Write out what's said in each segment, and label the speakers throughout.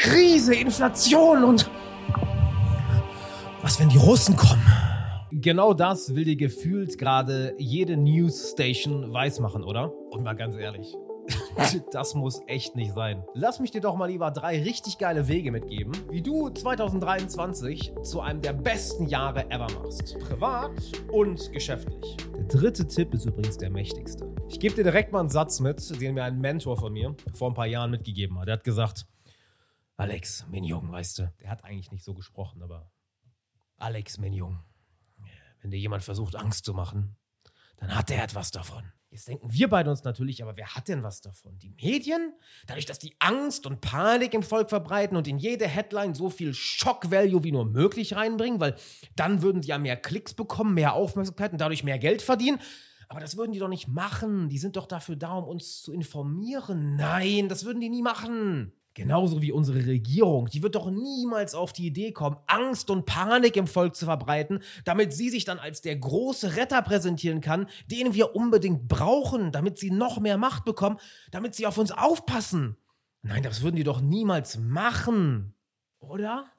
Speaker 1: Krise, Inflation und was, wenn die Russen kommen? Genau das will dir gefühlt gerade jede News-Station weismachen, oder? Und mal ganz ehrlich, das muss echt nicht sein. Lass mich dir doch mal lieber drei richtig geile Wege mitgeben, wie du 2023 zu einem der besten Jahre ever machst. Privat und geschäftlich. Der dritte Tipp ist übrigens der mächtigste. Ich gebe dir direkt mal einen Satz mit, den mir ein Mentor von mir vor ein paar Jahren mitgegeben hat. Der hat gesagt, Alex, mein Junge, weißt du, der hat eigentlich nicht so gesprochen, aber Alex, mein Junge, wenn dir jemand versucht, Angst zu machen, dann hat er etwas davon. Jetzt denken wir beide uns natürlich, aber wer hat denn was davon? Die Medien? Dadurch, dass die Angst und Panik im Volk verbreiten und in jede Headline so viel Shock-Value wie nur möglich reinbringen, weil dann würden sie ja mehr Klicks bekommen, mehr Aufmerksamkeit und dadurch mehr Geld verdienen. Aber das würden die doch nicht machen. Die sind doch dafür da, um uns zu informieren. Nein, das würden die nie machen. Genauso wie unsere Regierung. Die wird doch niemals auf die Idee kommen, Angst und Panik im Volk zu verbreiten, damit sie sich dann als der große Retter präsentieren kann, den wir unbedingt brauchen, damit sie noch mehr Macht bekommen, damit sie auf uns aufpassen. Nein, das würden die doch niemals machen. Oder?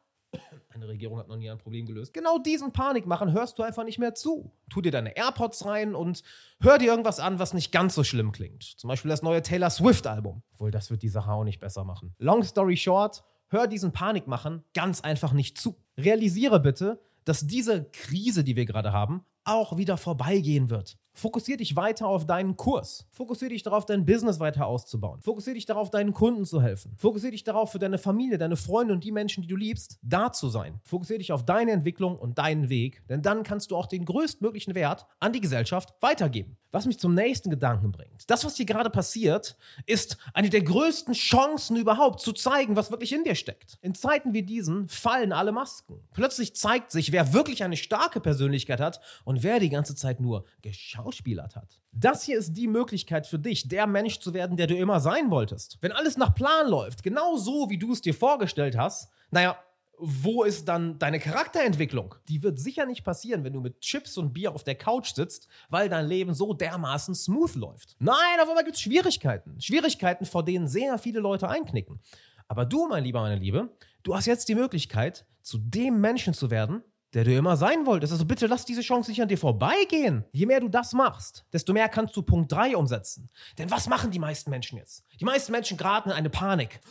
Speaker 1: Eine Regierung hat noch nie ein Problem gelöst. Genau diesen Panikmachen hörst du einfach nicht mehr zu. Tu dir deine AirPods rein und hör dir irgendwas an, was nicht ganz so schlimm klingt. Zum Beispiel das neue Taylor Swift-Album. Obwohl, das wird die Sache auch nicht besser machen. Long story short, hör diesen Panikmachen ganz einfach nicht zu. Realisiere bitte, dass diese Krise, die wir gerade haben, auch wieder vorbeigehen wird. Fokussier dich weiter auf deinen Kurs. Fokussier dich darauf, dein Business weiter auszubauen. Fokussier dich darauf, deinen Kunden zu helfen. Fokussier dich darauf, für deine Familie, deine Freunde und die Menschen, die du liebst, da zu sein. Fokussier dich auf deine Entwicklung und deinen Weg, denn dann kannst du auch den größtmöglichen Wert an die Gesellschaft weitergeben. Was mich zum nächsten Gedanken bringt. Das, was hier gerade passiert, ist eine der größten Chancen überhaupt, zu zeigen, was wirklich in dir steckt. In Zeiten wie diesen fallen alle Masken. Plötzlich zeigt sich, wer wirklich eine starke Persönlichkeit hat und wer die ganze Zeit nur geschauspielert hat. Das hier ist die Möglichkeit für dich, der Mensch zu werden, der du immer sein wolltest. Wenn alles nach Plan läuft, genau so, wie du es dir vorgestellt hast, naja, wo ist dann deine Charakterentwicklung? Die wird sicher nicht passieren, wenn du mit Chips und Bier auf der Couch sitzt, weil dein Leben so dermaßen smooth läuft. Nein, auf einmal gibt es Schwierigkeiten. Schwierigkeiten, vor denen sehr viele Leute einknicken. Aber du, mein Lieber, meine Liebe, du hast jetzt die Möglichkeit, zu dem Menschen zu werden, der du immer sein wolltest. Also bitte lass diese Chance nicht an dir vorbeigehen. Je mehr du das machst, desto mehr kannst du Punkt 3 umsetzen. Denn was machen die meisten Menschen jetzt? Die meisten Menschen geraten in eine Panik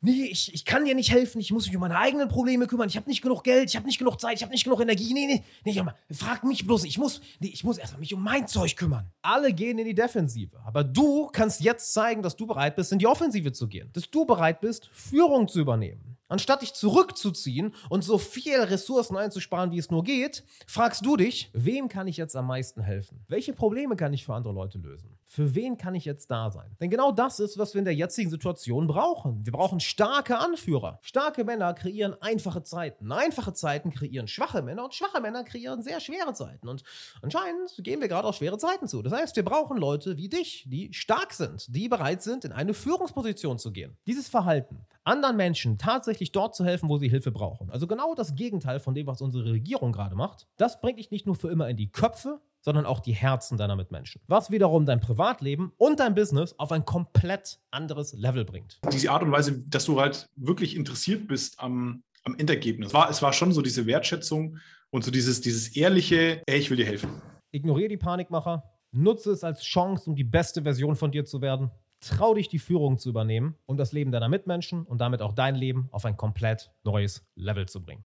Speaker 1: nee, ich, ich kann dir nicht helfen, ich muss mich um meine eigenen Probleme kümmern, ich habe nicht genug Geld, ich habe nicht genug Zeit, ich habe nicht genug Energie. Nee, nee, nee, frag mich bloß, ich muss, nee, ich muss erstmal mich um mein Zeug kümmern. Alle gehen in die Defensive, aber du kannst jetzt zeigen, dass du bereit bist, in die Offensive zu gehen, dass du bereit bist, Führung zu übernehmen. Anstatt dich zurückzuziehen und so viel Ressourcen einzusparen, wie es nur geht, fragst du dich, wem kann ich jetzt am meisten helfen? Welche Probleme kann ich für andere Leute lösen? Für wen kann ich jetzt da sein? Denn genau das ist, was wir in der jetzigen Situation brauchen. Wir brauchen starke Anführer. Starke Männer kreieren einfache Zeiten. Einfache Zeiten kreieren schwache Männer und schwache Männer kreieren sehr schwere Zeiten. Und anscheinend gehen wir gerade auf schwere Zeiten zu. Das heißt, wir brauchen Leute wie dich, die stark sind, die bereit sind, in eine Führungsposition zu gehen. Dieses Verhalten, anderen Menschen tatsächlich dort zu helfen, wo sie Hilfe brauchen. Also genau das Gegenteil von dem, was unsere Regierung gerade macht. Das bringt dich nicht nur für immer in die Köpfe, sondern auch die Herzen deiner Mitmenschen. Was wiederum dein Privatleben und dein Business auf ein komplett anderes Level bringt.
Speaker 2: Diese Art und Weise, dass du halt wirklich interessiert bist am, am Endergebnis. Es war, es war schon so diese Wertschätzung und so dieses, dieses ehrliche, ey, ich will dir helfen.
Speaker 1: Ignoriere die Panikmacher, nutze es als Chance, um die beste Version von dir zu werden Trau dich, die Führung zu übernehmen und das Leben deiner Mitmenschen und damit auch dein Leben auf ein komplett neues Level zu bringen.